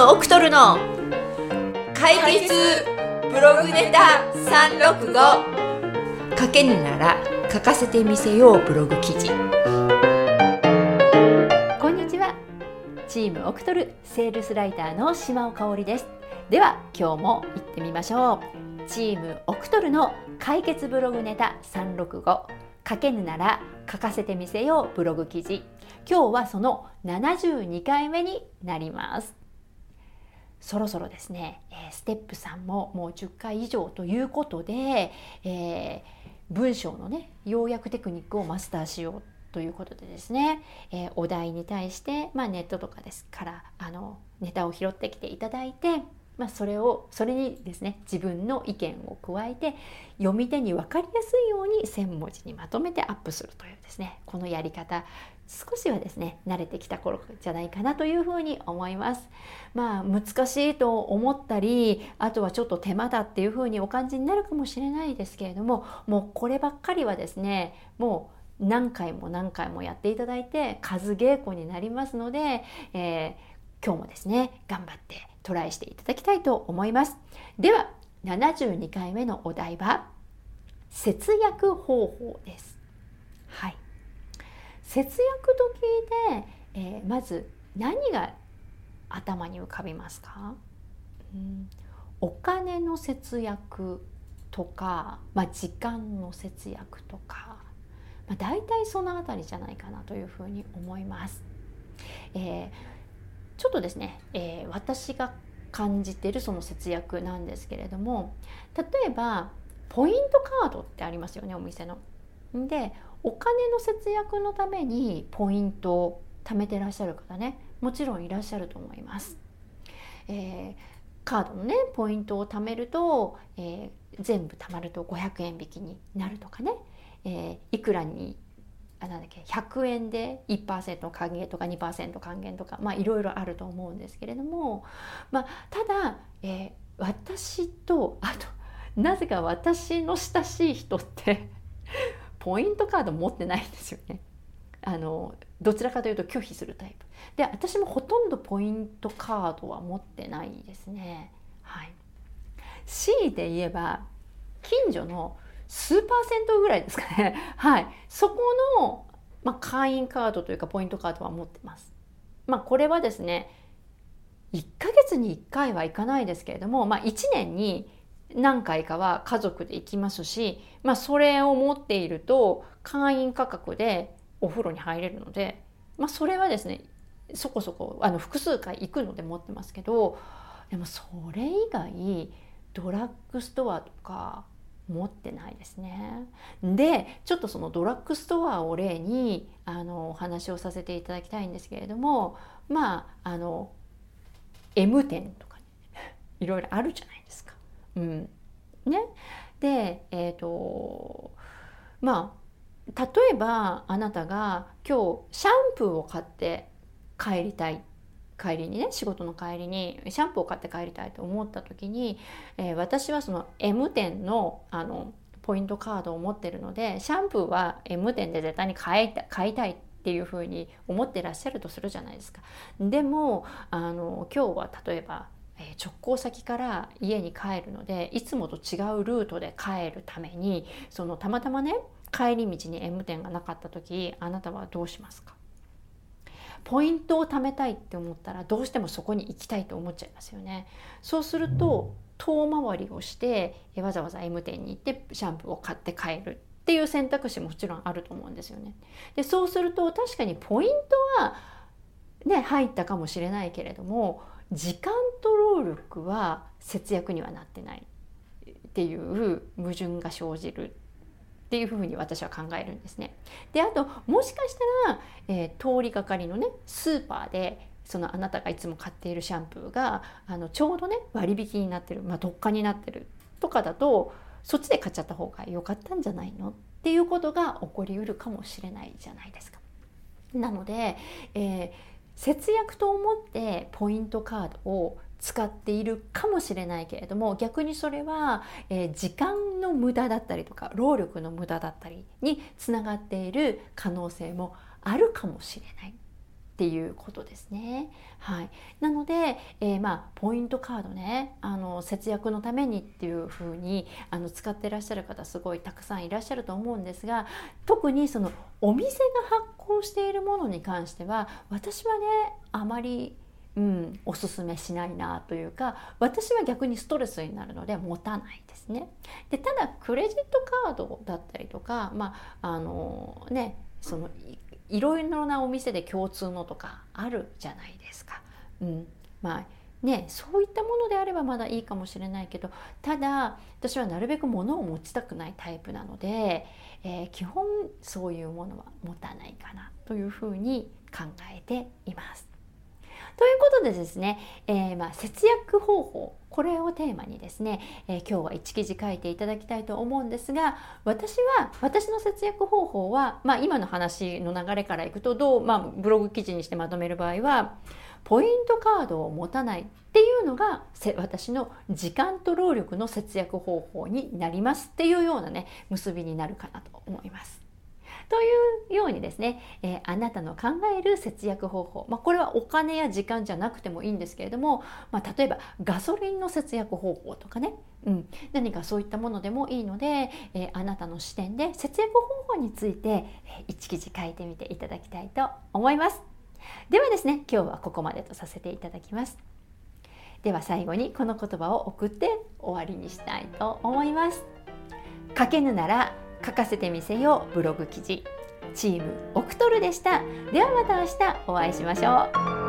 ムオクトルの解決ブログネタ365書けぬなら書かせてみせようブログ記事。こんにちは。チームオクトルセールスライターの島尾香織です。では今日も行ってみましょう。チームオクトルの解決ブログネタ365書けぬなら書かせてみせようブログ記事。今日はその72回目になります。そろそろですね、えステップ3ももう10回以上ということで、えー、文章のね要約テクニックをマスターしようということでですね、えー、お題に対して、まあ、ネットとかですからあのネタを拾ってきていただいてまあ、それをそれにですね自分の意見を加えて読み手に分かりやすいように1,000文字にまとめてアップするというですねこのやり方少しはですね慣れてきた頃じゃないかなというふに思います。まあ難しいと思ったりあとはちょっと手間だっていうふうにお感じになるかもしれないですけれどももうこればっかりはですねもう何回も何回もやっていただいて数稽古になりますので、えー、今日もですね頑張ってトライしていただきたいと思います。では72回目のお題は節約方法です。はい。節約と聞いて、えー、まず何が頭に浮かびますか、うん、お金の節約とか、まあ、時間の節約とか、まあ、大体その辺りじゃないかなというふうに思います。えーちょっとですね、えー、私が感じてるその節約なんですけれども例えばポイントカードってありますよねお店の。でお金の節約のためにポイントを貯めてらっしゃる方ねもちろんいらっしゃると思います。えー、カードのねポイントを貯めると、えー、全部貯まると500円引きになるとかね、えー、いくらにあなんだっけ100円で1%還元とか2%還元とかまあいろいろあると思うんですけれども、まあ、ただ、えー、私とあとなぜか私の親しい人ってポイントカード持ってないんですよね。あのどちらかというと拒否するタイプで私もほとんどポイントカードは持ってないですね。はい、強いて言えば近所の数パーセントぐらいですかね。はい。そこの、まあ、会員カードというかポイントカードは持ってます。まあ、これはですね、1ヶ月に1回は行かないですけれども、まあ、1年に何回かは家族で行きますし、まあ、それを持っていると会員価格でお風呂に入れるので、まあ、それはですねそこそこあの複数回行くので持ってますけどでもそれ以外ドラッグストアとか持ってないですね。でちょっとそのドラッグストアを例にあのお話をさせていただきたいんですけれどもまああの M 店とか、ね、いろいろあるじゃないですか。うんね、でえっ、ー、とまあ例えばあなたが今日シャンプーを買って帰りたい帰りにね仕事の帰りにシャンプーを買って帰りたいと思った時に、えー、私はその M 店のあのポイントカードを持ってるのでシャンプーは M 店で絶対に買いた買いたいっていうふうに思ってらっしゃるとするじゃないですか。でもあの今日は例えば直行先から家に帰るのでいつもと違うルートで帰るためにそのたまたまね帰り道に M 店がなかった時あなたはどうしますか？ポイントを貯めたいって思ったらどうしてもそこに行きたいと思っちゃいますよね。そうすると遠回りをしてわざわざ M 店に行ってシャンプーを買って帰るっていう選択肢ももちろんあると思うんですよね。でそうすると確かにポイントはね入ったかもしれないけれども時間と労力は節約にはなってないっていう矛盾が生じるっていうふうに私は考えるんですね。であともしかしたら、えー、通りがかりのねスーパーでそのあなたがいつも買っているシャンプーがあのちょうどね割引になってる、まあ、特価になってるとかだとそっちで買っちゃった方が良かったんじゃないの？っていうことが起こりうるかもしれないじゃないですか。なので、えー、節約と思ってポイントカードを使っているかもしれないけれども逆にそれは、えー、時間の無駄だったりとか労力の無駄だったりにつながっている可能性もあるかもしれない。っていうことですね。はい、なので、えー、まあポイントカードねあの節約のためにっていうふうにあの使ってらっしゃる方すごいたくさんいらっしゃると思うんですが特にそのお店が発行しているものに関しては私はねあまりうん、おすすめしないなというか私は逆にストレスになるので持たないですね。でただクレジットカードだったりとかまああのねそのいろいろなお店で共通のとかあるじゃないですか。うん、まあね、そういったものであればまだいいかもしれないけどただ私はなるべく物を持ちたくないタイプなので、えー、基本そういうものは持たないかなというふうに考えています。ということでですね、えー、まあ節約方法これをテーマにですね、えー、今日は1記事書いていただきたいと思うんですが私は私の節約方法は、まあ、今の話の流れからいくとどう、まあ、ブログ記事にしてまとめる場合はポイントカードを持たないっていうのが私の時間と労力の節約方法になりますっていうようなね結びになるかなと思います。というようにですね、えー、あなたの考える節約方法、まあ、これはお金や時間じゃなくてもいいんですけれども、まあ、例えばガソリンの節約方法とかね、うん、何かそういったものでもいいので、えー、あなたの視点で節約方法について、えー、一記事書いてみていただきたいと思います。ではですね今日はここまでとさせていただきます。では最後にこの言葉を送って終わりにしたいと思います。書けぬなら書かせてみせよう。ブログ記事。チームオクトルでした。ではまた明日お会いしましょう。